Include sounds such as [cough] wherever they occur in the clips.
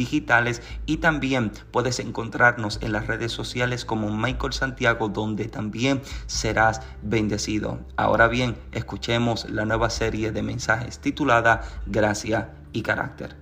digitales y también puedes encontrarnos en las redes sociales como Michael Santiago donde también serás bendecido. Ahora bien, escuchemos la nueva serie de mensajes titulada Gracia y Carácter.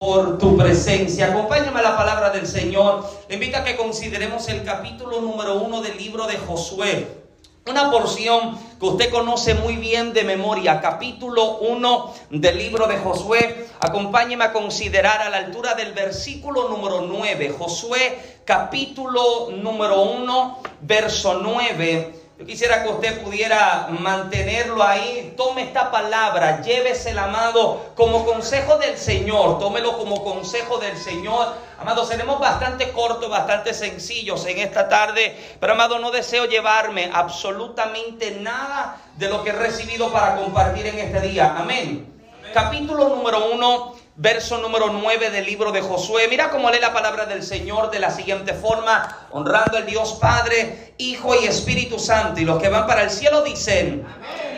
por tu presencia. Acompáñame a la palabra del Señor. Le invito a que consideremos el capítulo número uno del libro de Josué. Una porción que usted conoce muy bien de memoria, capítulo 1 del libro de Josué. Acompáñeme a considerar a la altura del versículo número 9. Josué, capítulo número 1, verso 9. Yo quisiera que usted pudiera mantenerlo ahí. Tome esta palabra, llévesela, amado, como consejo del Señor. Tómelo como consejo del Señor. Amado, seremos bastante cortos, bastante sencillos en esta tarde. Pero, amado, no deseo llevarme absolutamente nada de lo que he recibido para compartir en este día. Amén. Capítulo número uno verso número 9 del libro de Josué. Mira cómo lee la palabra del Señor de la siguiente forma, honrando al Dios Padre, Hijo y Espíritu Santo. Y los que van para el cielo dicen,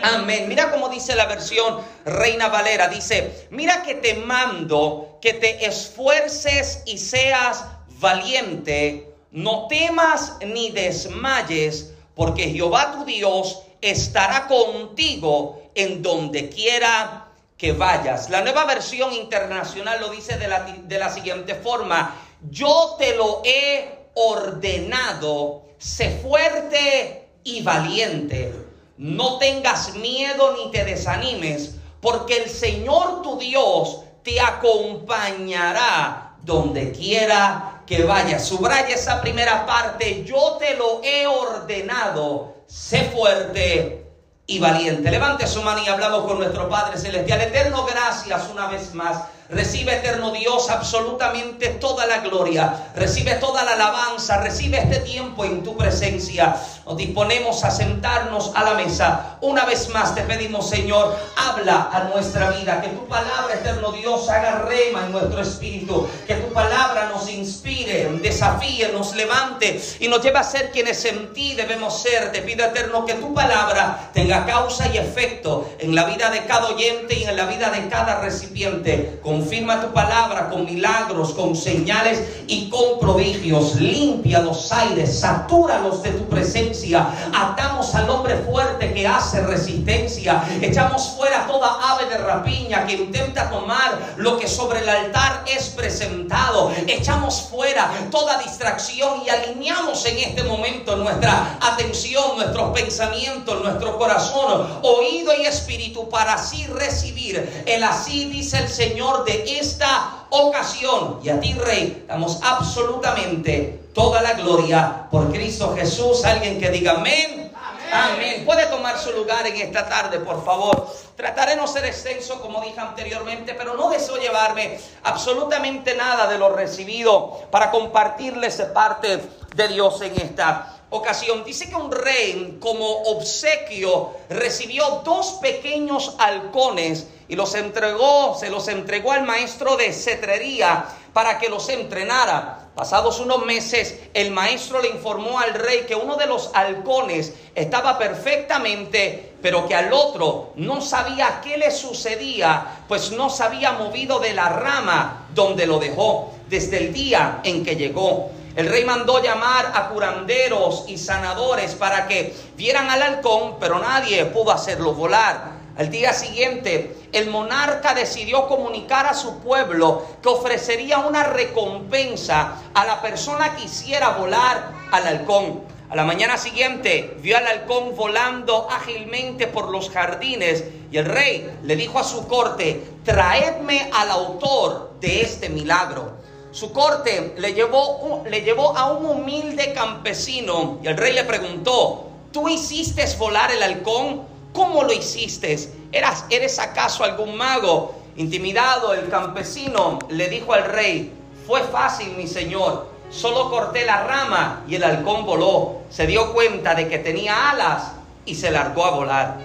amén. Mira cómo dice la versión Reina Valera. Dice, mira que te mando que te esfuerces y seas valiente. No temas ni desmayes, porque Jehová tu Dios estará contigo en donde quiera que vayas. La nueva versión internacional lo dice de la, de la siguiente forma. Yo te lo he ordenado, sé fuerte y valiente. No tengas miedo ni te desanimes, porque el Señor tu Dios te acompañará donde quiera que vayas. Subraya esa primera parte. Yo te lo he ordenado, sé fuerte y valiente. Levante su mano y hablamos con nuestro Padre Celestial. Eterno, gracias una vez más Recibe, eterno Dios, absolutamente toda la gloria. Recibe toda la alabanza. Recibe este tiempo en tu presencia. Nos disponemos a sentarnos a la mesa. Una vez más te pedimos, Señor, habla a nuestra vida. Que tu palabra, eterno Dios, haga rema en nuestro espíritu. Que tu palabra nos inspire, desafíe, nos levante y nos lleve a ser quienes en ti debemos ser. Te pido, eterno, que tu palabra tenga causa y efecto en la vida de cada oyente y en la vida de cada recipiente. Confirma tu palabra con milagros, con señales y con prodigios. Limpia los aires, satúralos de tu presencia. Atamos al hombre fuerte que hace resistencia. Echamos fuera toda ave de rapiña que intenta tomar lo que sobre el altar es presentado. Echamos fuera toda distracción y alineamos en este momento nuestra atención, nuestros pensamientos, nuestro corazón, oído y espíritu para así recibir el así dice el Señor de esta ocasión. Y a ti, Rey, damos absolutamente toda la gloria por Cristo Jesús. Alguien que diga amén. Amén. Puede tomar su lugar en esta tarde, por favor. Trataré de no ser extenso, como dije anteriormente, pero no deseo llevarme absolutamente nada de lo recibido para compartirles parte de Dios en esta ocasión, dice que un rey como obsequio recibió dos pequeños halcones y los entregó, se los entregó al maestro de cetrería para que los entrenara. Pasados unos meses, el maestro le informó al rey que uno de los halcones estaba perfectamente, pero que al otro no sabía qué le sucedía, pues no se había movido de la rama donde lo dejó desde el día en que llegó. El rey mandó llamar a curanderos y sanadores para que vieran al halcón, pero nadie pudo hacerlo volar. Al día siguiente, el monarca decidió comunicar a su pueblo que ofrecería una recompensa a la persona que hiciera volar al halcón. A la mañana siguiente vio al halcón volando ágilmente por los jardines y el rey le dijo a su corte, traedme al autor de este milagro. Su corte le llevó, le llevó a un humilde campesino y el rey le preguntó, ¿tú hiciste volar el halcón? ¿Cómo lo hiciste? ¿Eras, ¿Eres acaso algún mago? Intimidado, el campesino le dijo al rey, fue fácil, mi señor. Solo corté la rama y el halcón voló. Se dio cuenta de que tenía alas y se largó a volar.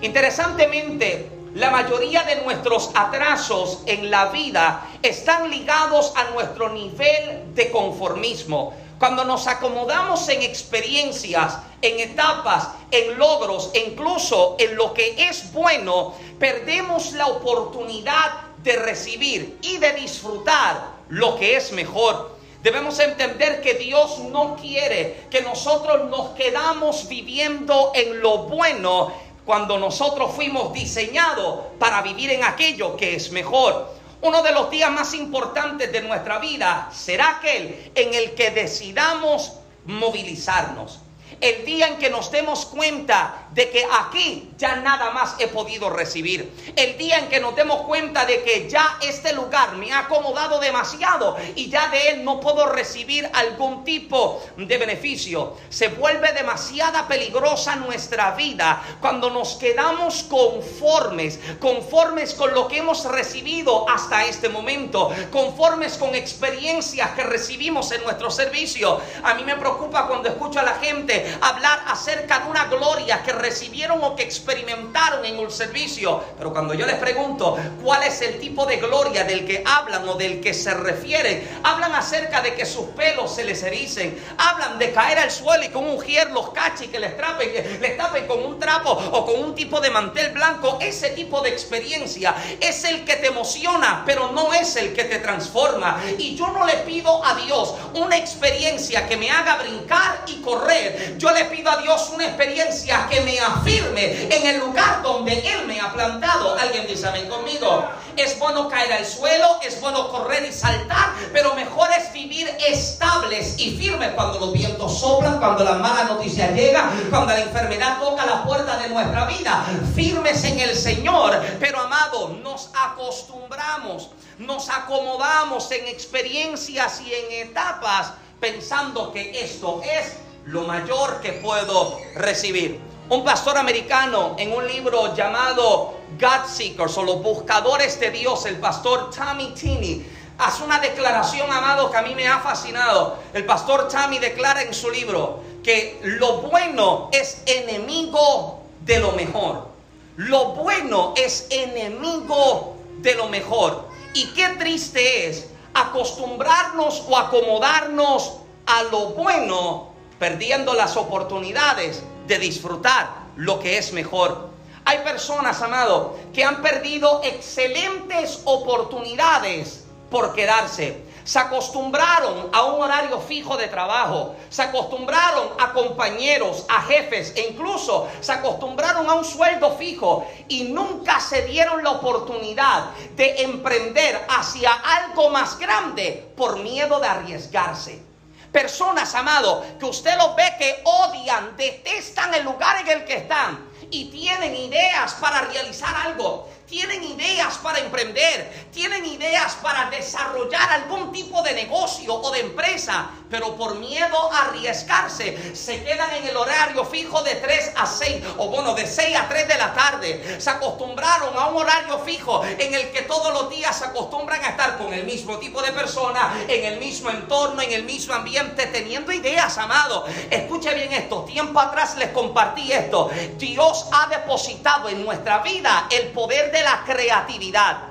Interesantemente, la mayoría de nuestros atrasos en la vida están ligados a nuestro nivel de conformismo. Cuando nos acomodamos en experiencias, en etapas, en logros, incluso en lo que es bueno, perdemos la oportunidad de recibir y de disfrutar lo que es mejor. Debemos entender que Dios no quiere que nosotros nos quedamos viviendo en lo bueno cuando nosotros fuimos diseñados para vivir en aquello que es mejor. Uno de los días más importantes de nuestra vida será aquel en el que decidamos movilizarnos el día en que nos demos cuenta de que aquí ya nada más he podido recibir. El día en que nos demos cuenta de que ya este lugar me ha acomodado demasiado y ya de él no puedo recibir algún tipo de beneficio. Se vuelve demasiada peligrosa nuestra vida cuando nos quedamos conformes, conformes con lo que hemos recibido hasta este momento, conformes con experiencias que recibimos en nuestro servicio. A mí me preocupa cuando escucho a la gente hablar acerca de una gloria que recibieron o que experimentaron en un servicio. Pero cuando yo les pregunto cuál es el tipo de gloria del que hablan o del que se refieren, hablan acerca de que sus pelos se les ericen, hablan de caer al suelo y con un gier los cachis que les trapen, les tapen con un trapo o con un tipo de mantel blanco. Ese tipo de experiencia es el que te emociona, pero no es el que te transforma. Y yo no le pido a Dios una experiencia que me haga brincar y correr. Yo le pido a Dios una experiencia que me afirme en el lugar donde Él me ha plantado. Alguien dice amén conmigo. Es bueno caer al suelo, es bueno correr y saltar, pero mejor es vivir estables y firmes cuando los vientos soplan, cuando la mala noticia llega, cuando la enfermedad toca la puerta de nuestra vida. Firmes en el Señor, pero amado, nos acostumbramos, nos acomodamos en experiencias y en etapas pensando que esto es lo mayor que puedo recibir. Un pastor americano en un libro llamado God Seekers o los buscadores de Dios, el pastor Tommy Tinney, hace una declaración, amado, que a mí me ha fascinado. El pastor Tommy declara en su libro que lo bueno es enemigo de lo mejor. Lo bueno es enemigo de lo mejor. Y qué triste es acostumbrarnos o acomodarnos a lo bueno perdiendo las oportunidades de disfrutar lo que es mejor. Hay personas, amado, que han perdido excelentes oportunidades por quedarse. Se acostumbraron a un horario fijo de trabajo, se acostumbraron a compañeros, a jefes e incluso se acostumbraron a un sueldo fijo y nunca se dieron la oportunidad de emprender hacia algo más grande por miedo de arriesgarse. Personas, amado, que usted los ve que odian, detestan el lugar en el que están y tienen ideas para realizar algo tienen ideas para emprender, tienen ideas para desarrollar algún tipo de negocio o de empresa, pero por miedo a arriesgarse, se quedan en el horario fijo de 3 a 6, o bueno, de 6 a 3 de la tarde. Se acostumbraron a un horario fijo en el que todos los días se acostumbran a estar con el mismo tipo de persona, en el mismo entorno, en el mismo ambiente, teniendo ideas, amado. Escuche bien esto, tiempo atrás les compartí esto. Dios ha depositado en nuestra vida el poder de la creatividad.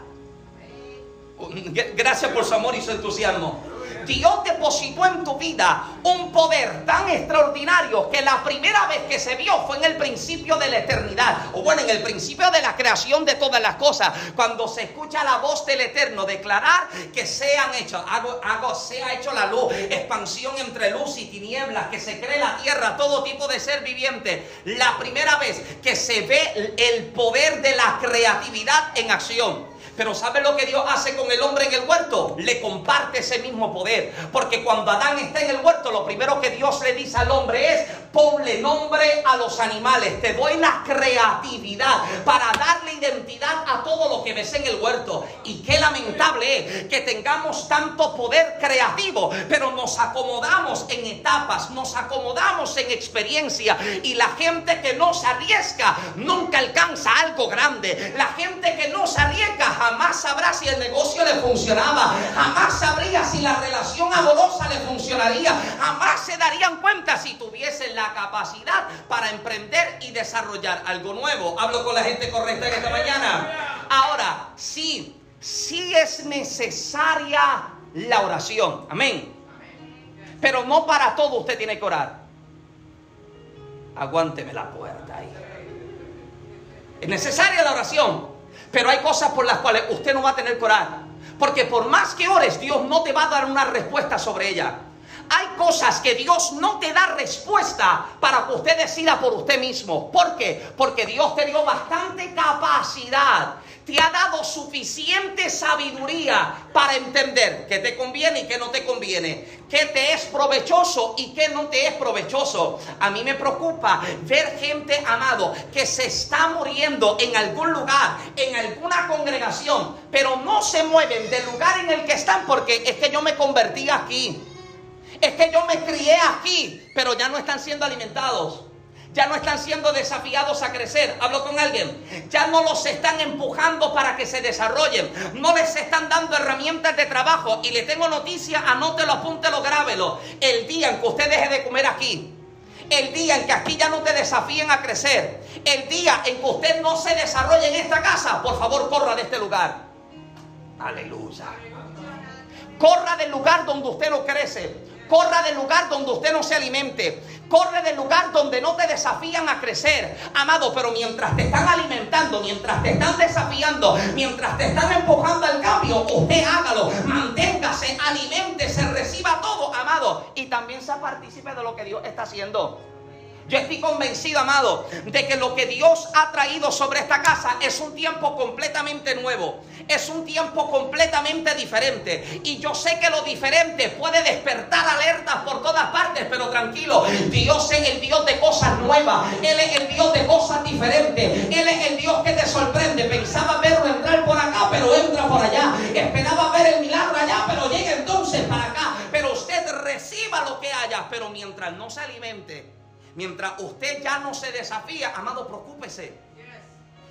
Gracias por su amor y su entusiasmo. Dios depositó en tu vida un poder tan extraordinario que la primera vez que se vio fue en el principio de la eternidad, o bueno, en el principio de la creación de todas las cosas, cuando se escucha la voz del Eterno declarar que sean hechos, hago, hago, sea hecho la luz, expansión entre luz y tinieblas, que se cree la tierra, todo tipo de ser viviente. La primera vez que se ve el poder de la creatividad en acción. Pero ¿sabe lo que Dios hace con el hombre en el huerto? Le comparte ese mismo poder. Porque cuando Adán está en el huerto, lo primero que Dios le dice al hombre es, ponle nombre a los animales. Te doy la creatividad para darle identidad a todo lo que ves en el huerto. Y qué lamentable es que tengamos tanto poder creativo, pero nos acomodamos en etapas, nos acomodamos en experiencia. Y la gente que no se arriesga nunca alcanza algo grande. La gente que no se arriesga jamás sabrá si el negocio le funcionaba, jamás sabría si la relación amorosa le funcionaría, jamás se darían cuenta si tuviesen la capacidad para emprender y desarrollar algo nuevo. Hablo con la gente correcta en esta mañana. Ahora, sí, sí es necesaria la oración. Amén. Pero no para todo usted tiene que orar. Aguánteme la puerta ahí. Es necesaria la oración. Pero hay cosas por las cuales usted no va a tener que orar. Porque por más que ores, Dios no te va a dar una respuesta sobre ella. Hay cosas que Dios no te da respuesta para que usted decida por usted mismo. ¿Por qué? Porque Dios te dio bastante capacidad te ha dado suficiente sabiduría para entender qué te conviene y qué no te conviene, qué te es provechoso y qué no te es provechoso. A mí me preocupa ver gente, amado, que se está muriendo en algún lugar, en alguna congregación, pero no se mueven del lugar en el que están porque es que yo me convertí aquí. Es que yo me crié aquí, pero ya no están siendo alimentados. Ya no están siendo desafiados a crecer. Hablo con alguien. Ya no los están empujando para que se desarrollen. No les están dando herramientas de trabajo. Y le tengo noticia, anótelo, apúntelo, grábelo. El día en que usted deje de comer aquí. El día en que aquí ya no te desafíen a crecer. El día en que usted no se desarrolle en esta casa. Por favor, corra de este lugar. Aleluya. Corra del lugar donde usted no crece. Corra del lugar donde usted no se alimente. Corre del lugar donde no te desafían a crecer, amado. Pero mientras te están alimentando, mientras te están desafiando, mientras te están empujando al cambio, usted hágalo. Manténgase, aliméntese, reciba todo, amado. Y también sea partícipe de lo que Dios está haciendo. Yo estoy convencido, amado, de que lo que Dios ha traído sobre esta casa es un tiempo completamente nuevo. Es un tiempo completamente diferente. Y yo sé que lo diferente puede despertar alertas por todas partes, pero tranquilo, Dios es el Dios de cosas nuevas. Él es el Dios de cosas diferentes. Él es el Dios que te sorprende. Pensaba verlo entrar por acá, pero entra por allá. Esperaba ver el milagro allá, pero llega entonces para acá. Pero usted reciba lo que haya, pero mientras no se alimente Mientras usted ya no se desafía, amado, preocúpese.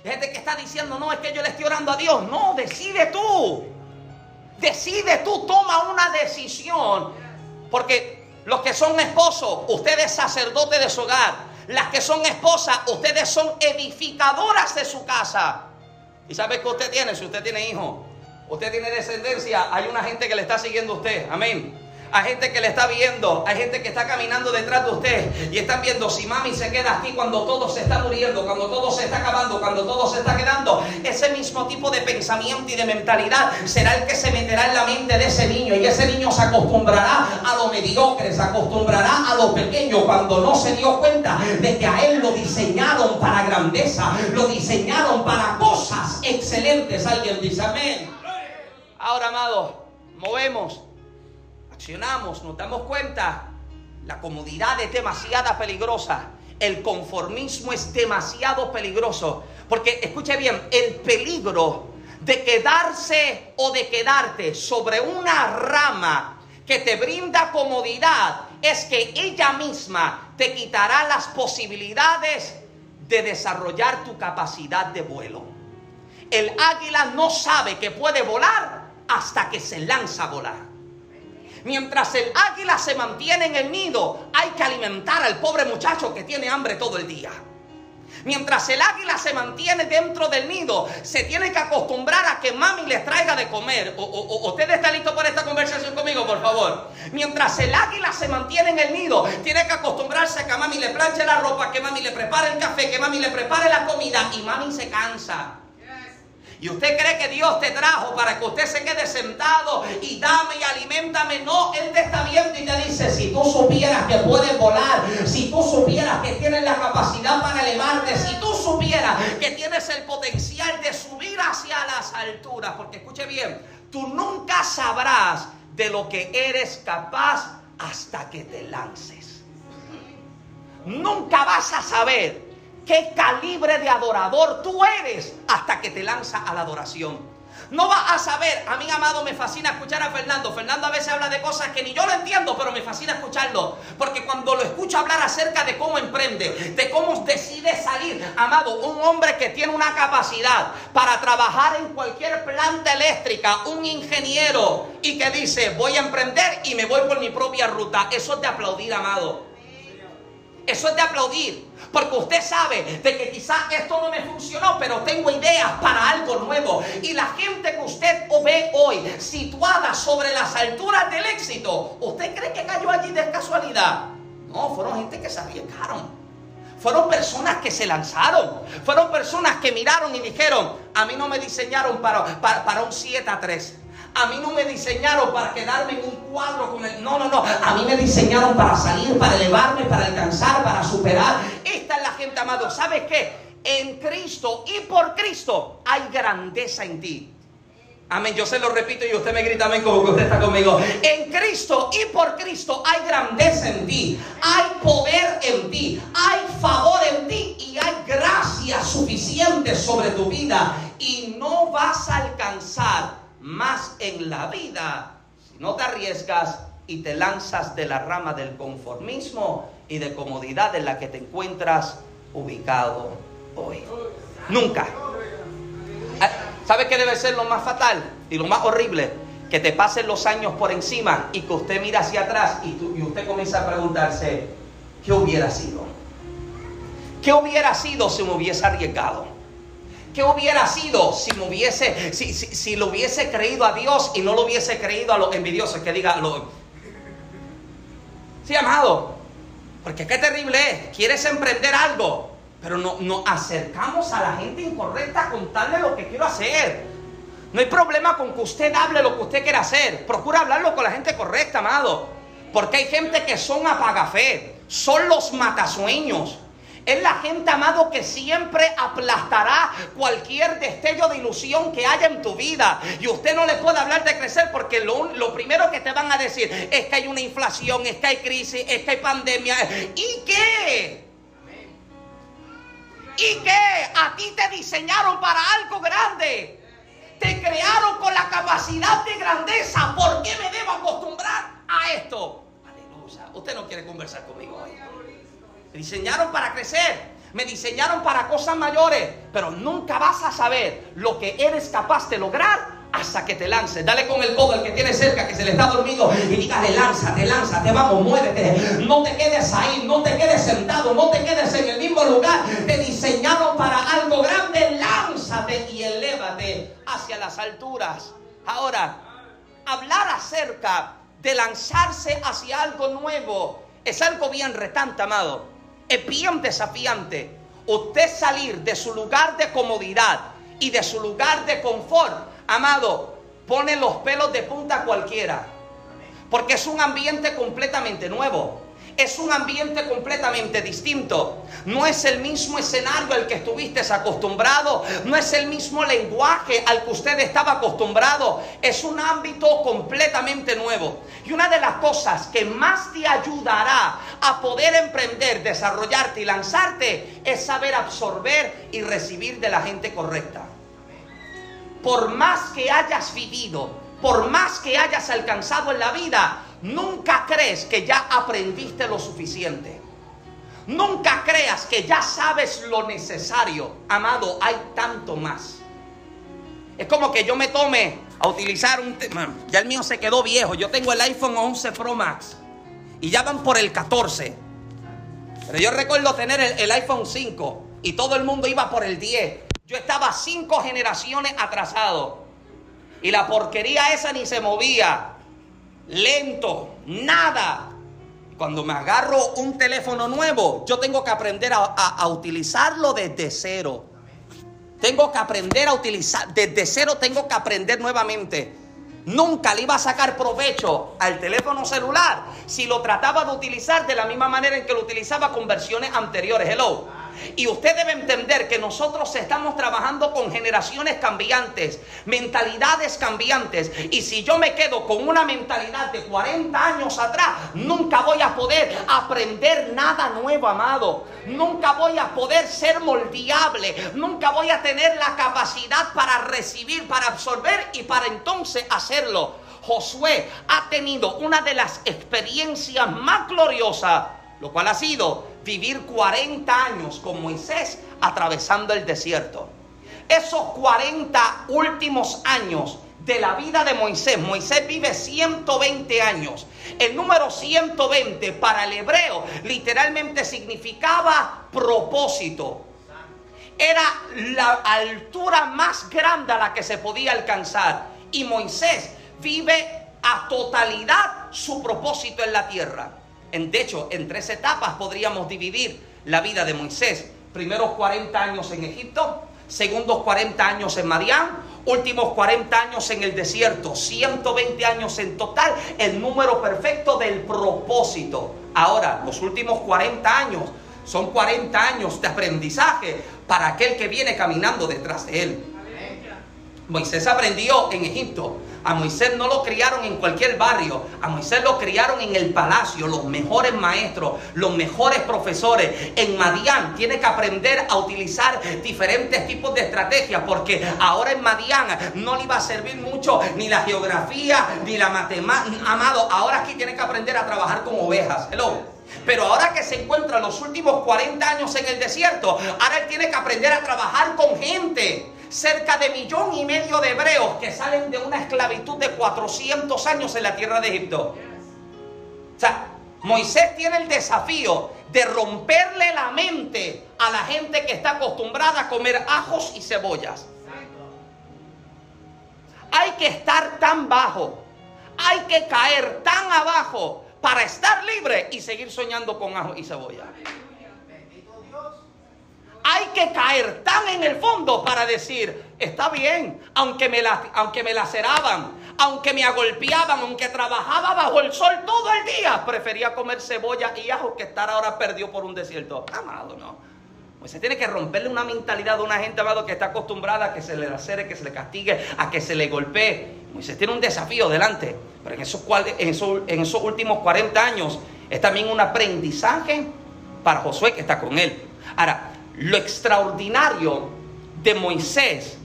Hay gente que está diciendo, no, es que yo le estoy orando a Dios. No, decide tú. Decide tú, toma una decisión. Porque los que son esposos, usted es sacerdote de su hogar. Las que son esposas, ustedes son edificadoras de su casa. ¿Y sabe qué usted tiene? Si usted tiene hijos, usted tiene descendencia, hay una gente que le está siguiendo a usted. Amén. Hay gente que le está viendo, hay gente que está caminando detrás de usted y están viendo si mami se queda aquí cuando todo se está muriendo, cuando todo se está acabando, cuando todo se está quedando. Ese mismo tipo de pensamiento y de mentalidad será el que se meterá en la mente de ese niño y ese niño se acostumbrará a lo mediocre, se acostumbrará a lo pequeño cuando no se dio cuenta de que a él lo diseñaron para grandeza, lo diseñaron para cosas excelentes. Alguien dice amén. Ahora, amado, movemos nos damos cuenta, la comodidad es demasiado peligrosa. El conformismo es demasiado peligroso. Porque escuche bien, el peligro de quedarse o de quedarte sobre una rama que te brinda comodidad es que ella misma te quitará las posibilidades de desarrollar tu capacidad de vuelo. El águila no sabe que puede volar hasta que se lanza a volar. Mientras el águila se mantiene en el nido, hay que alimentar al pobre muchacho que tiene hambre todo el día. Mientras el águila se mantiene dentro del nido, se tiene que acostumbrar a que mami le traiga de comer. O, ¿Usted está listo para esta conversación conmigo, por favor? Mientras el águila se mantiene en el nido, tiene que acostumbrarse a que mami le planche la ropa, que mami le prepare el café, que mami le prepare la comida y mami se cansa. Y usted cree que Dios te trajo para que usted se quede sentado y dame y alimentame. No, Él te está viendo y te dice, si tú supieras que puedes volar, si tú supieras que tienes la capacidad para elevarte, si tú supieras que tienes el potencial de subir hacia las alturas, porque escuche bien, tú nunca sabrás de lo que eres capaz hasta que te lances. Nunca vas a saber qué calibre de adorador tú eres hasta que te lanza a la adoración. No vas a saber, a mí amado me fascina escuchar a Fernando. Fernando a veces habla de cosas que ni yo lo entiendo, pero me fascina escucharlo. Porque cuando lo escucho hablar acerca de cómo emprende, de cómo decide salir, amado, un hombre que tiene una capacidad para trabajar en cualquier planta eléctrica, un ingeniero, y que dice, voy a emprender y me voy por mi propia ruta. Eso es de aplaudir, amado. Eso es de aplaudir. Porque usted sabe de que quizás esto no me funcionó, pero tengo ideas para algo nuevo. Y la gente que usted ve hoy situada sobre las alturas del éxito, ¿usted cree que cayó allí de casualidad? No, fueron gente que se arriesgaron. Fueron personas que se lanzaron. Fueron personas que miraron y dijeron, a mí no me diseñaron para, para, para un 7 a 3. A mí no me diseñaron para quedarme en un cuadro con el... No, no, no. A mí me diseñaron para salir, para elevarme, para alcanzar, para superar. Esta es la gente, amado. ¿Sabes qué? En Cristo y por Cristo hay grandeza en ti. Amén. Yo se lo repito y usted me grita amén como que usted está conmigo. En Cristo y por Cristo hay grandeza en ti. Hay poder en ti. Hay favor en ti. Y hay gracia suficiente sobre tu vida. Y no vas a alcanzar más en la vida si no te arriesgas y te lanzas de la rama del conformismo y de comodidad en la que te encuentras ubicado hoy. Nunca. Ah, ¿Sabe qué debe ser lo más fatal y lo más horrible? Que te pasen los años por encima y que usted mira hacia atrás y, usted comienza a preguntarse, ¿qué hubiera sido? ¿Qué hubiera sido si me hubiese arriesgado? ¿Qué hubiera sido si me hubiese, si, si, lo hubiese creído a Dios y no lo hubiese creído a los envidiosos? Que diga, lo... sí, amado, porque qué terrible es. Quieres emprender algo, pero no, nos acercamos a la gente incorrecta a contarle lo que quiero hacer. No hay problema con que usted hable lo que usted quiera hacer. Procura hablarlo con la gente correcta, amado. Porque hay gente que son apagafé, son los matasueños. Es la gente, amado, que siempre aplastará cualquier destello de ilusión que haya en tu vida. Y usted no le puede hablar de crecer porque lo, lo, primero que te van a decir es que hay una inflación, es que hay crisis, es que hay pandemia. ¿Y qué? ¿Y qué? A ti te diseñaron para algo grande. Te crearon con la capacidad de grandeza. ¿Por qué me debo acostumbrar a esto? Aleluya. Usted no quiere conversar conmigo hoy. Me diseñaron para crecer. Me diseñaron para cosas mayores. Pero nunca vas a saber lo que eres capaz de lograr hasta que te lances. Dale con el codo al que tiene cerca, que se le está dormido, y dígale, lánzate, lánzate, vamos, muévete. No te quedes ahí, no te quedes sentado, no te quedes en el mismo lugar. Te diseñaron para algo grande, lánzate y elévate hacia las alturas. Ahora, hablar acerca de lanzarse hacia algo nuevo es algo bien retante, amado es bien desafiante usted salir de su lugar de comodidad y de su lugar de confort. Amado, pone los pelos de punta cualquiera. Porque es un ambiente completamente nuevo. Es un ambiente completamente distinto. No es el mismo escenario al que estuviste acostumbrado, no es el mismo lenguaje al que usted estaba acostumbrado, es un ámbito completamente nuevo. Y una de las cosas que más te ayudará a poder emprender, desarrollarte y lanzarte es saber absorber y recibir de la gente correcta. Por más que hayas vivido, por más que hayas alcanzado en la vida, Nunca crees que ya aprendiste lo suficiente. Nunca creas que ya sabes lo necesario. Amado, hay tanto más. Es como que yo me tome a utilizar un... Ya el mío se quedó viejo. Yo tengo el iPhone 11 Pro Max. Y ya van por el 14. Pero yo recuerdo tener el, el iPhone 5. Y todo el mundo iba por el 10. Yo estaba cinco generaciones atrasado. Y la porquería esa ni se movía lento, nada. Cuando me agarro un teléfono nuevo, yo tengo que aprender a, utilizarlo desde cero. Tengo que aprender a utilizar, desde cero tengo que aprender nuevamente. Nunca le iba a sacar provecho al teléfono celular si lo trataba de utilizar de la misma manera en que lo utilizaba con versiones anteriores. Hello. Y usted debe entender que nosotros estamos trabajando con generaciones cambiantes, mentalidades cambiantes. Y si yo me quedo con una mentalidad de 40 años atrás, nunca voy a poder aprender nada nuevo, amado. Nunca voy a poder ser moldeable. Nunca voy a tener la capacidad para recibir, para absorber y para entonces hacerlo. Josué ha tenido una de las experiencias más gloriosas, lo cual ha sido vivir 40 años con Moisés atravesando el desierto. Esos 40 últimos años de la vida de Moisés, Moisés vive 120 años. El número 120 para el hebreo literalmente significaba propósito. Era la altura más grande a la que se podía alcanzar. Y Moisés vive a totalidad su propósito en la tierra. De hecho, en tres etapas podríamos dividir la vida de Moisés. Primeros 40 años en Egipto, segundos 40 años en Madián, últimos 40 años en el desierto, 120 años en total, el número perfecto del propósito. Ahora, los últimos 40 años son 40 años de aprendizaje para aquel que viene caminando detrás de él. Moisés aprendió en Egipto, a Moisés no lo criaron en cualquier barrio, a Moisés lo criaron en el palacio, los mejores maestros, los mejores profesores. En Madián tiene que aprender a utilizar diferentes tipos de estrategias, porque ahora en Madián no le iba a servir mucho ni la geografía ni la matemática. Amado, ahora aquí tiene que aprender a trabajar con ovejas. Hello. Pero ahora que se encuentra los últimos 40 años en el desierto, ahora él tiene que aprender a trabajar con gente cerca de millón y medio de hebreos que salen de una esclavitud de 400 años en la tierra de Egipto. O sea, Moisés tiene el desafío de romperle la mente a la gente que está acostumbrada a comer ajos y cebollas. Hay que estar tan bajo, hay que caer tan abajo para estar libre y seguir soñando con ajos y cebolla hay que caer tan en el fondo para decir, está bien, aunque me, aunque me laceraban, aunque me agolpeaban, aunque trabajaba bajo el sol todo el día, prefería comer cebolla y ajo que estar ahora perdido por un desierto. Amado, no. Pues se tiene que romperle una mentalidad de una gente, amado, que está acostumbrada a que se le lacere, que se le castigue, a que se le golpee. Moisés tiene un desafío delante, pero en esos, en esos, en esos últimos 40 años es también un aprendizaje para Josué que está con él. Ahora, lo extraordinario de Moisés,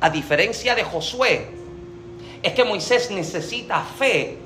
a diferencia de Josué, es que Moisés necesita fe.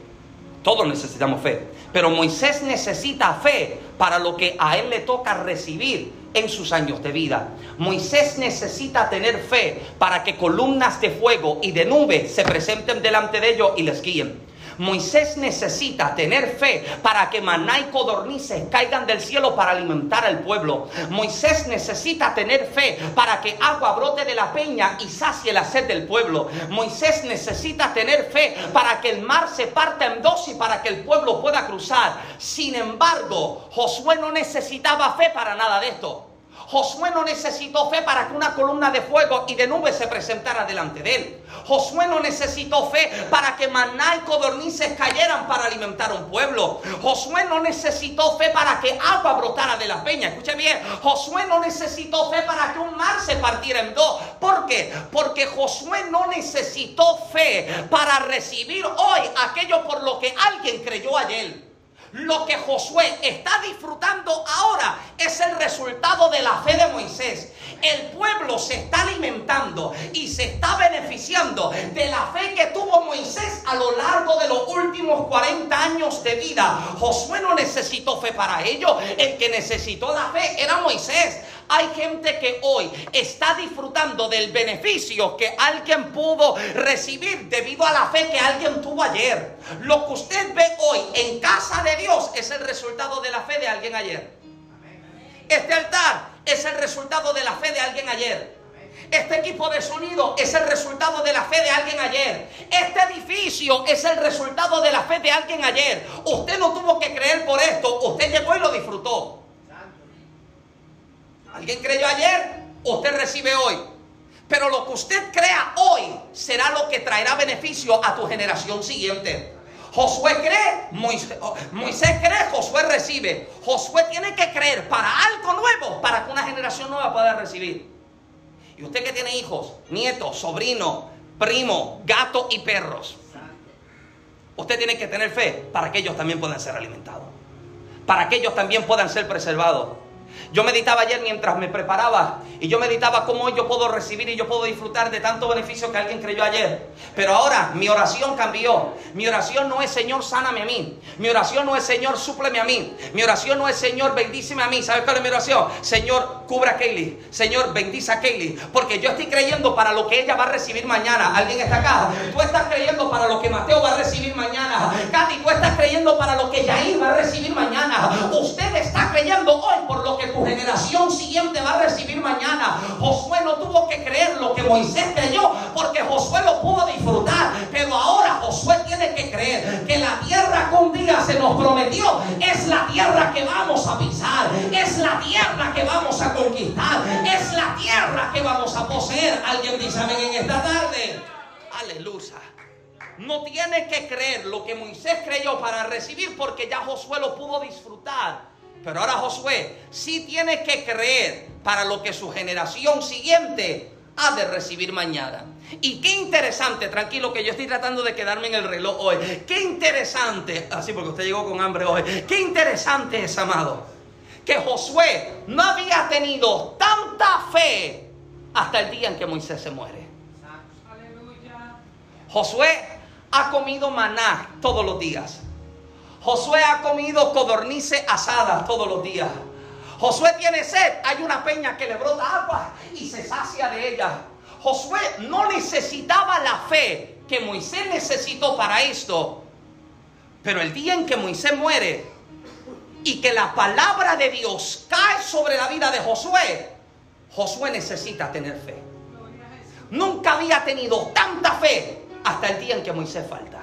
Todos necesitamos fe. Pero Moisés necesita fe para lo que a él le toca recibir en sus años de vida. Moisés necesita tener fe para que columnas de fuego y de nube se presenten delante de ellos y les guíen. Moisés necesita tener fe para que maná y codornices caigan del cielo para alimentar al pueblo. Moisés necesita tener fe para que agua brote de la peña y sacie la sed del pueblo. Moisés necesita tener fe para que el mar se parta en dos y para que el pueblo pueda cruzar. Sin embargo, Josué no necesitaba fe para nada de esto. Josué no necesitó fe para que una columna de fuego y de nubes se presentara delante de él. Josué no necesitó fe para que maná y codornices cayeran para alimentar un pueblo. Josué no necesitó fe para que agua brotara de la peña. Escuche bien, Josué no necesitó fe para que un mar se partiera en dos. ¿Por qué? Porque Josué no necesitó fe para recibir hoy aquello por lo que alguien creyó ayer. Lo que Josué está disfrutando ahora es el resultado de la fe de Moisés. El pueblo se está alimentando y se está beneficiando de la fe que tuvo Moisés a lo largo de los últimos 40 años de vida. Josué no necesitó fe para ello. El que necesitó la fe era Moisés. Hay gente que hoy está disfrutando del beneficio que alguien pudo recibir debido a la fe que alguien tuvo ayer. Lo que usted ve hoy en casa de Dios es el resultado de la fe de alguien ayer. Este altar es el resultado de la fe de alguien ayer. Este equipo de sonido es el resultado de la fe de alguien ayer. Este edificio es el resultado de la fe de alguien ayer. Usted no tuvo que creer por esto, usted llegó y lo disfrutó. ¿Alguien creyó ayer? Usted recibe hoy. Pero lo que usted crea hoy será lo que traerá beneficio a tu generación siguiente. Josué cree, oh, Moisés, cree, Josué recibe. Josué tiene que creer para algo nuevo, para que una generación nueva pueda recibir. Y usted que tiene hijos, nietos, sobrinos, primo, gatos y perros, usted tiene que tener fe para que ellos también puedan ser alimentados, para que ellos también puedan ser preservados. Yo meditaba ayer mientras me preparaba y yo meditaba cómo yo puedo recibir y yo puedo disfrutar de tanto beneficio que alguien creyó ayer. Pero ahora mi oración cambió. Mi oración no es Señor, sáname a mí. Mi oración no es Señor, súpleme a mí. Mi oración no es Señor, bendíceme a mí. ¿Sabes cuál es mi oración? Señor, cubra a Kaylee. Señor, bendice a Kaylee. Porque yo estoy creyendo para lo que ella va a recibir mañana. ¿Alguien está acá? Tú estás creyendo para lo que Mateo va a recibir mañana. Katy, tú estás creyendo para lo que Yair va a recibir mañana. Usted está creyendo hoy por lo que tu generación siguiente va a recibir mañana. Josué no tuvo que creer lo que Moisés creyó porque Josué lo pudo disfrutar. Pero ahora Josué tiene que creer que la tierra que un día se nos prometió es la tierra que vamos a pisar. Es la tierra que vamos a conquistar. Es la tierra que vamos a poseer. Alguien dice amén en esta tarde. Aleluya. No tiene que creer lo que Moisés creyó para recibir porque ya Josué lo pudo disfrutar. Pero ahora Josué sí tiene que creer para lo que su generación siguiente ha de recibir mañana. Y qué interesante, tranquilo que yo estoy tratando de quedarme en el reloj hoy. Qué interesante, así porque usted llegó con hambre hoy. Qué interesante es, amado, que Josué no había tenido tanta fe hasta el día en que Moisés se muere. Josué ha comido maná todos los días. Josué ha comido codornices asadas todos los días. Josué tiene sed, hay una peña que le brota agua y se sacia de ella. Josué no necesitaba la fe que Moisés necesitó para esto. Pero el día en que Moisés muere y que la palabra de Dios cae sobre la vida de Josué, Josué necesita tener fe. Nunca había tenido tanta fe hasta el día en que Moisés falta.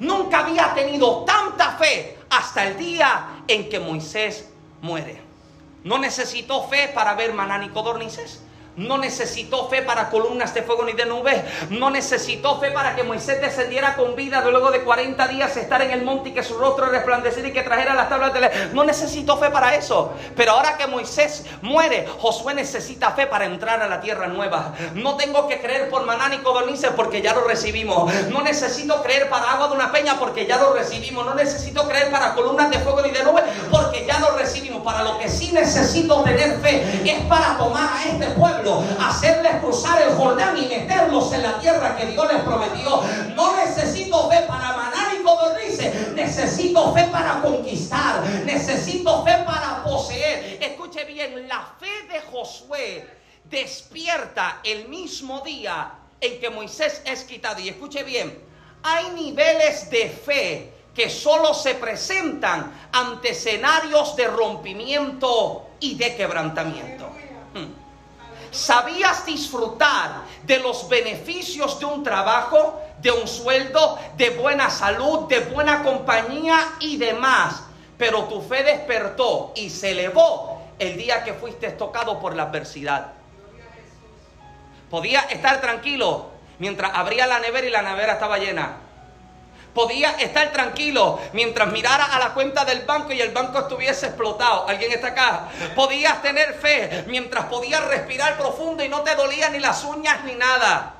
Nunca había tenido tanta fe hasta el día en que Moisés muere. No necesitó fe para ver maná ni codornices. No necesitó fe para columnas de fuego ni de nubes. No necesitó fe para que Moisés descendiera con vida luego de 40 días estar en el monte y que su rostro resplandeciera y que trajera las tablas de la... No necesitó fe para eso. Pero ahora que Moisés muere, Josué necesita fe para entrar a la tierra nueva. No tengo que creer por maná ni codornices porque ya lo recibimos. No necesito creer para agua de una peña porque ya lo recibimos. No necesito creer para columnas de fuego ni de nubes porque ya lo recibimos. Para lo que sí necesito tener fe es para tomar a este pueblo hacerles cruzar el Jordán y meterlos en la tierra que Dios les prometió. No necesito fe para manar y codornices, necesito fe para conquistar, necesito fe para poseer. Escuche bien, la fe de Josué despierta el mismo día en que Moisés es quitado. Y escuche bien, hay niveles de fe que solo se presentan ante escenarios de rompimiento y de quebrantamiento. Sabías disfrutar de los beneficios de un trabajo, de un sueldo, de buena salud, de buena compañía y demás. Pero tu fe despertó y se elevó el día que fuiste tocado por la adversidad. Podía estar tranquilo mientras abría la nevera y la nevera estaba llena. Podía estar tranquilo mientras mirara a la cuenta del banco y el banco estuviese explotado. ¿Alguien está acá? Podías tener fe mientras podías respirar profundo y no te dolía ni las uñas ni nada.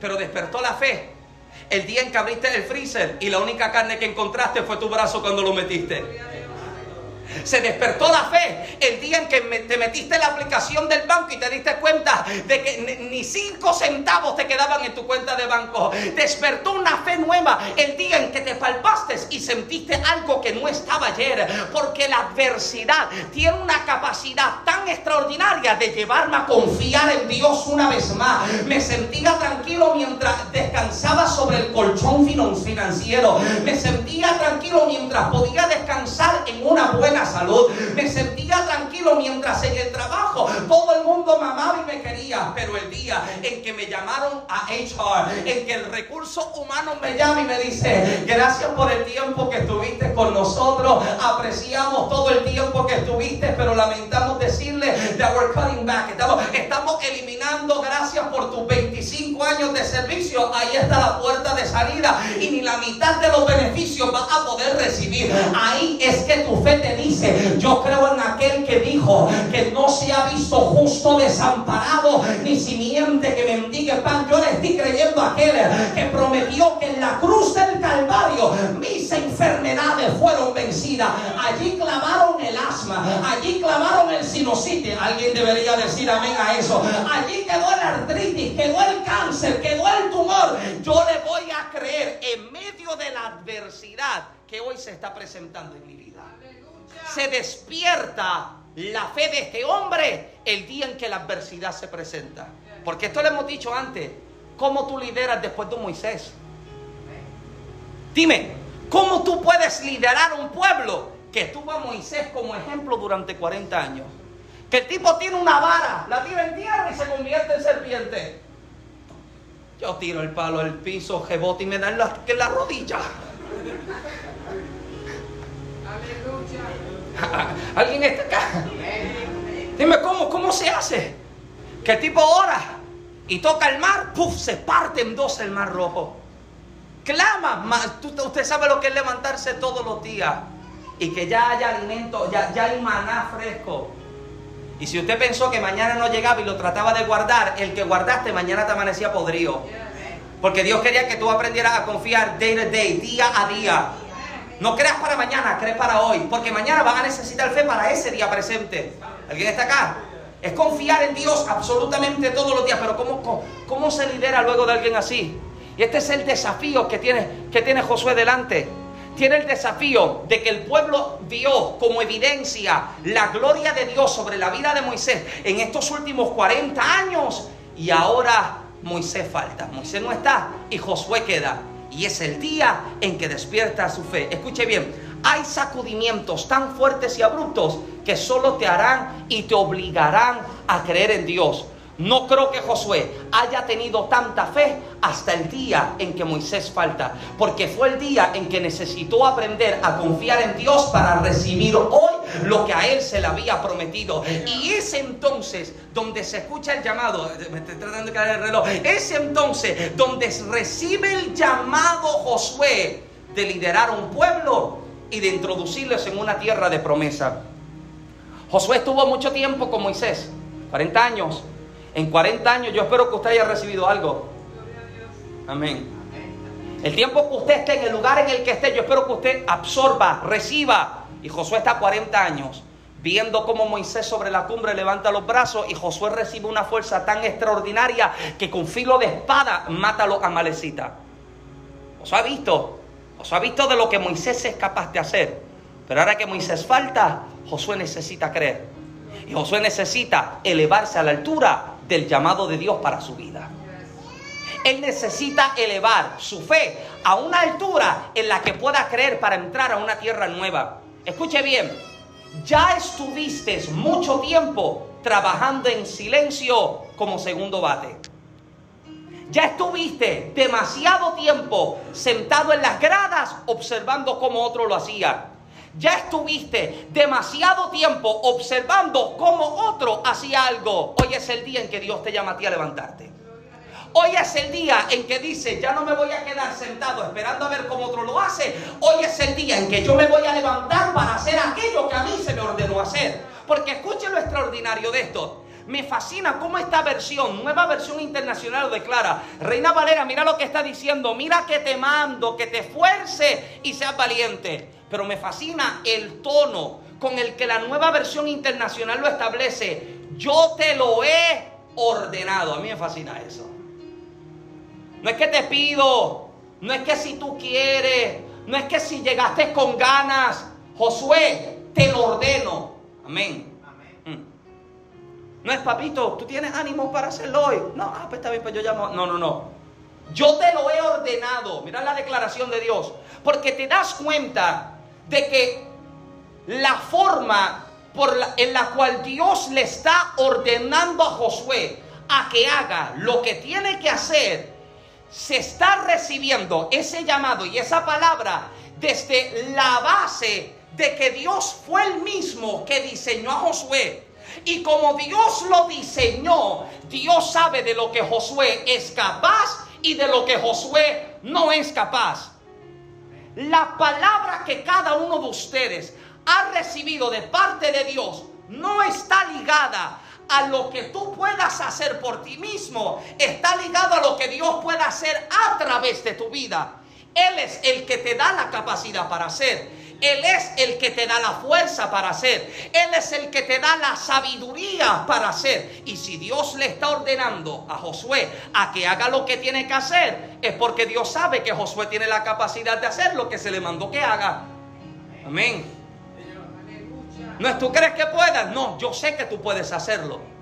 Pero despertó la fe el día en que abriste el freezer y la única carne que encontraste fue tu brazo cuando lo metiste. Se despertó la fe el día en que te metiste en la aplicación del banco y te diste cuenta de que ni cinco centavos te quedaban en tu cuenta de banco. Despertó una fe nueva el día en que te palpaste y sentiste algo que no estaba ayer. Porque la adversidad tiene una capacidad tan extraordinaria de llevarme a confiar en Dios una vez más. Me sentía tranquilo mientras descansaba sobre el colchón financiero. Me sentía tranquilo mientras podía descansar en una buena salud. Me sentía tranquilo mientras en el trabajo todo el mundo me amaba y me quería. Pero el día en que me llamaron a HR, en que el recurso humano me llama y me dice, gracias por el tiempo que estuviste con nosotros, apreciamos todo el tiempo que estuviste, pero lamentamos decirle that we're cutting back. Estamos, estamos eliminando, gracias por tus 25 años de servicio, ahí está la puerta de salida y ni la mitad de los beneficios vas a poder recibir. Ahí es que tu fe te dice, yo creo en aquel que dijo que no se ha visto justo desamparado, ni simiente que mendigue pan. Yo le estoy creyendo a aquel que prometió que en la cruz del Calvario mis enfermedades fueron vencidas. Allí clavaron el asma, allí clavaron el sinusitis. Alguien debería decir amén a eso. Allí quedó el artritis, quedó el cáncer, quedó el tumor. Yo le voy a creer en medio de la adversidad que hoy se está presentando en mi vida se despierta la fe de este hombre el día en que la adversidad se presenta. Porque esto lo hemos dicho antes. ¿Cómo tú lideras después de Moisés? Dime, ¿cómo tú puedes liderar un pueblo que tuvo a Moisés como ejemplo durante 40 años? Que el tipo tiene una vara, la tira en tierra y se convierte en serpiente. Yo tiro el palo al piso, jebote y me dan la, la rodilla. [laughs] ¿Alguien está acá? Dime cómo, cómo se hace. Que tipo ora y toca el mar, ¡puf! se parte en dos el mar rojo. Clama, usted sabe lo que es levantarse todos los días y que ya haya alimento, ya, ya hay maná fresco. Y si usted pensó que mañana no llegaba y lo trataba de guardar, el que guardaste mañana te amanecía podrido. Porque Dios quería que tú aprendieras a confiar day to day, día a día. No creas para mañana, crees para hoy. Porque mañana van a necesitar fe para ese día presente. ¿Alguien está acá? Es confiar en Dios absolutamente todos los días. Pero ¿cómo, cómo, se lidera luego de alguien así? Y este es el desafío que tiene, que tiene Josué delante. Tiene el desafío de que el pueblo vio como evidencia la gloria de Dios sobre la vida de Moisés en estos últimos 40 años. Y ahora Moisés falta. Moisés no está y Josué queda. Y es el día en que despierta su fe. Escuche bien, hay sacudimientos tan fuertes y abruptos que solo te harán y te obligarán a creer en Dios. No creo que Josué haya tenido tanta fe hasta el día en que Moisés falta, porque fue el día en que necesitó aprender a confiar en Dios para recibir hoy lo que a él se le había prometido. Y es entonces donde se escucha el llamado, me estoy tratando de caer el reloj, es entonces donde recibe el llamado Josué de liderar un pueblo y de introducirles en una tierra de promesa. Josué estuvo mucho tiempo con Moisés, 40 años. En 40 años yo espero que usted haya recibido algo. Amén. El tiempo que usted esté en el lugar en el que esté, yo espero que usted absorba, reciba. Y Josué está 40 años viendo cómo Moisés sobre la cumbre levanta los brazos y Josué recibe una fuerza tan extraordinaria que con filo de espada mata a los amalecitas. Josué ha visto, Josué ha visto de lo que Moisés es capaz de hacer. Pero ahora que Moisés falta, Josué necesita creer. Y Josué necesita elevarse a la altura del llamado de Dios para su vida. Él necesita elevar su fe a una altura en la que pueda creer para entrar a una tierra nueva. Escuche bien, ya estuviste mucho tiempo trabajando en silencio como segundo bate. Ya estuviste demasiado tiempo sentado en las gradas observando cómo otro lo hacía. Ya estuviste demasiado tiempo observando cómo otro hacía algo. Hoy es el día en que Dios te llama a ti a levantarte. Hoy es el día en que dice, ya no me voy a quedar sentado esperando a ver cómo otro lo hace. Hoy es el día en que yo me voy a levantar para hacer aquello que a mí se me ordenó hacer. Porque escuche lo extraordinario de esto. Me fascina cómo esta versión, nueva versión internacional lo declara. Reina Valera, mira lo que está diciendo. Mira que te mando, que te esfuerce y seas valiente. Pero me fascina el tono con el que la nueva versión internacional lo establece. Yo te lo he ordenado. A mí me fascina eso. No es que te pido, no es que si tú quieres, no es que si llegaste con ganas. Josué, te lo ordeno. Amén. Mm. No es papito, tú tienes ánimo para hacerlo hoy. No, ah, pues está bien, pues yo llamo. No, no, no. Yo te lo he ordenado. Mira la declaración de Dios. Porque te das cuenta de que la forma por en la cual Dios le está ordenando a Josué a que haga lo que tiene que hacer se está recibiendo ese llamado y esa palabra desde la base de que Dios fue el mismo que diseñó a Josué. Y como Dios lo diseñó, Dios sabe de lo que Josué es capaz y de lo que Josué no es capaz. La palabra que cada uno de ustedes ha recibido de parte de Dios no está ligada a lo que tú puedas hacer por ti mismo, está ligado a lo que Dios pueda hacer a través de tu vida. Él es el que te da la capacidad para hacer. Él es el que te da la fuerza para hacer. Él es el que te da la sabiduría para hacer. Y si Dios le está ordenando a Josué a que haga lo que tiene que hacer, es porque Dios sabe que Josué tiene la capacidad de hacer lo que se le mandó que haga. Amén. No es tú crees que puedas. No, yo sé que tú puedes hacerlo.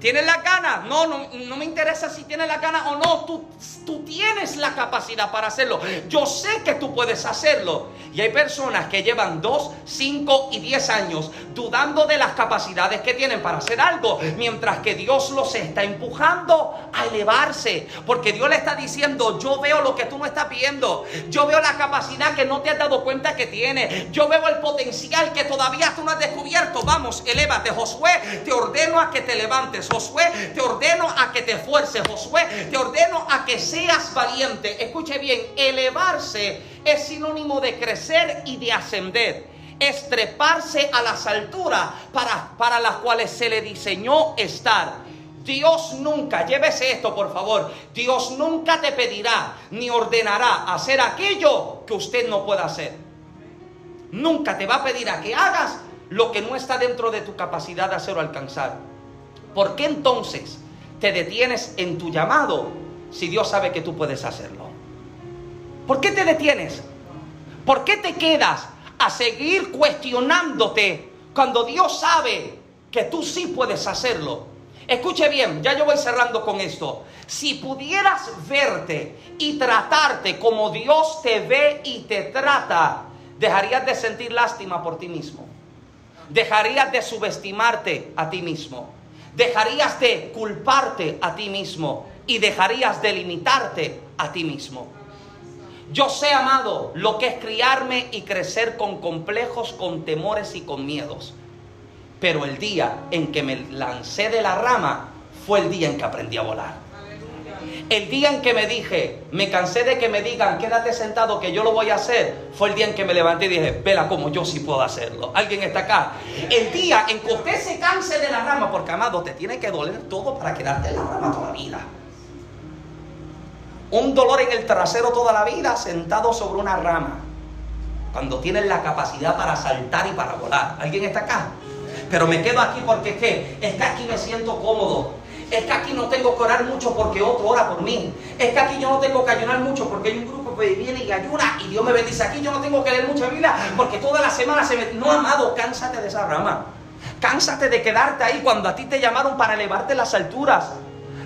¿Tienes la gana? No, no, me interesa si tienes la gana o no. Tú, tú tienes la capacidad para hacerlo. Yo sé que tú puedes hacerlo. Y hay personas que llevan 2, 5 y 10 años dudando de las capacidades que tienen para hacer algo. Mientras que Dios los está empujando a elevarse. Porque Dios le está diciendo, yo veo lo que tú no estás viendo. Yo veo la capacidad que no te has dado cuenta que tienes. Yo veo el potencial que todavía tú no has descubierto. Vamos, elévate. Josué, te ordeno a que te levantes. Josué, te ordeno a que te esfuerces, Josué, te ordeno a que seas valiente. Escuche bien, elevarse es sinónimo de crecer y de ascender. Estreparse a las alturas para, para las cuales se le diseñó estar. Dios nunca, llévese esto por favor, Dios nunca te pedirá ni ordenará hacer aquello que usted no pueda hacer. Nunca te va a pedir a que hagas lo que no está dentro de tu capacidad de hacer o alcanzar. ¿Por qué entonces te detienes en tu llamado si Dios sabe que tú puedes hacerlo? ¿Por qué te detienes? ¿Por qué te quedas a seguir cuestionándote cuando Dios sabe que tú sí puedes hacerlo? Escuche bien, ya yo voy cerrando con esto. Si pudieras verte y tratarte como Dios te ve y te trata, dejarías de sentir lástima por ti mismo. Dejarías de subestimarte a ti mismo dejarías de culparte a ti mismo y dejarías de limitarte a ti mismo. Yo sé, amado, lo que es criarme y crecer con complejos, con temores y con miedos. Pero el día en que me lancé de la rama fue el día en que aprendí a volar. El día en que me dije, me cansé de que me digan, quédate sentado que yo lo voy a hacer, fue el día en que me levanté y dije, vela como yo sí puedo hacerlo. ¿Alguien está acá? El día en que usted se canse de la rama, porque amado, te tiene que doler todo para quedarte en la rama toda la vida. Un dolor en el trasero toda la vida sentado sobre una rama. Cuando tienes la capacidad para saltar y para volar. ¿Alguien está acá? Pero me quedo aquí porque es que, es que aquí me siento cómodo. Es que aquí no tengo que orar mucho porque otro ora por mí. Es que aquí yo no tengo que ayunar mucho porque hay un grupo que viene y ayuna y Dios me bendice. Aquí yo no tengo que leer mucha Biblia porque toda la semana se me... No, amado, cánsate de esa rama. Cánsate de quedarte ahí cuando a ti te llamaron para elevarte las alturas.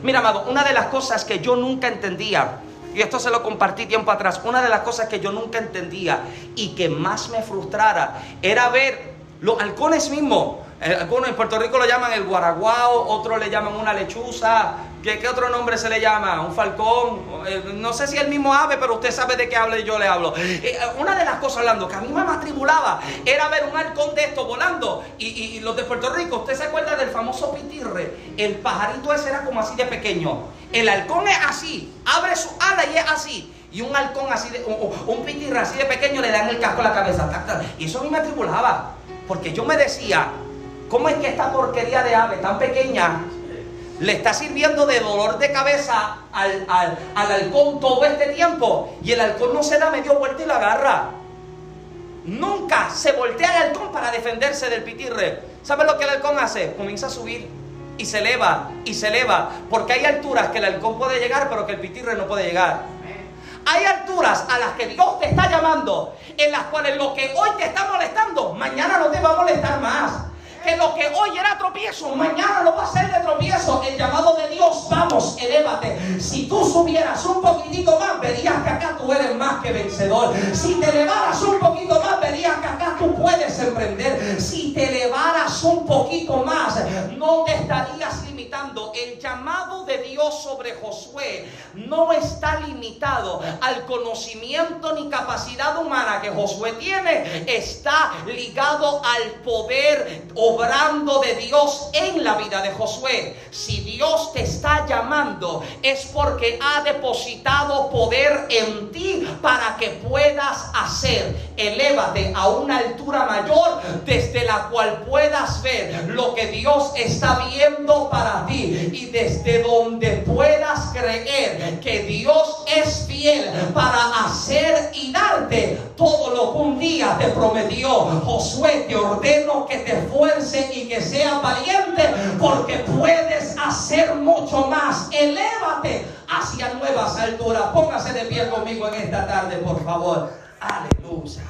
Mira, amado, una de las cosas que yo nunca entendía, y esto se lo compartí tiempo atrás, una de las cosas que yo nunca entendía y que más me frustrara era ver los halcones mismos algunos en Puerto Rico lo llaman el guaraguao, otros le llaman una lechuza. ¿Qué, qué otro nombre se le llama? Un falcón. Eh, no sé si el mismo ave, pero usted sabe de qué habla y yo le hablo. Eh, una de las cosas hablando que a mí me atribulaba era ver un halcón de esto volando. Y, y los de Puerto Rico, ¿usted se acuerda del famoso pitirre? El pajarito ese era como así de pequeño. El halcón es así, abre su ala y es así. Y un halcón así, de, un, un pitirre así de pequeño le dan el casco a la cabeza. Y eso a mí me atribulaba. Porque yo me decía, ¿Cómo es que esta porquería de ave tan pequeña le está sirviendo de dolor de cabeza al, halcón todo este tiempo? Y el halcón no se da medio vuelta y la agarra. Nunca se voltea el halcón para defenderse del pitirre. ¿Sabe lo que el halcón hace? Comienza a subir y se eleva y se eleva. Porque hay alturas que el halcón puede llegar, pero que el pitirre no puede llegar. Hay alturas a las que Dios te está llamando, en las cuales lo que hoy te está molestando, mañana no te va a molestar más que lo que hoy era tropiezo, mañana lo va a ser de tropiezo. El llamado de Dios, vamos, elévate. Si tú subieras un poquitito más, verías que acá tú eres más que vencedor. Si te elevaras un poquito más, verías que acá tú puedes emprender. Si te elevaras un poquito más, no te estarías El llamado de Dios sobre Josué no está limitado al conocimiento ni capacidad humana que Josué tiene. Está ligado al poder obrando de Dios en la vida de Josué. Si Dios te está llamando es porque ha depositado poder en ti para que puedas hacer. Elévate a una altura mayor desde la cual puedas ver lo que Dios está viendo para ti y desde donde puedas creer que Dios es fiel para hacer y darte todo lo que un día te prometió. Josué, te ordeno que te fuerce y que seas valiente porque puedes hacer mucho más. Elévate hacia nuevas alturas. Póngase de pie conmigo en esta tarde, por favor. Aleluya.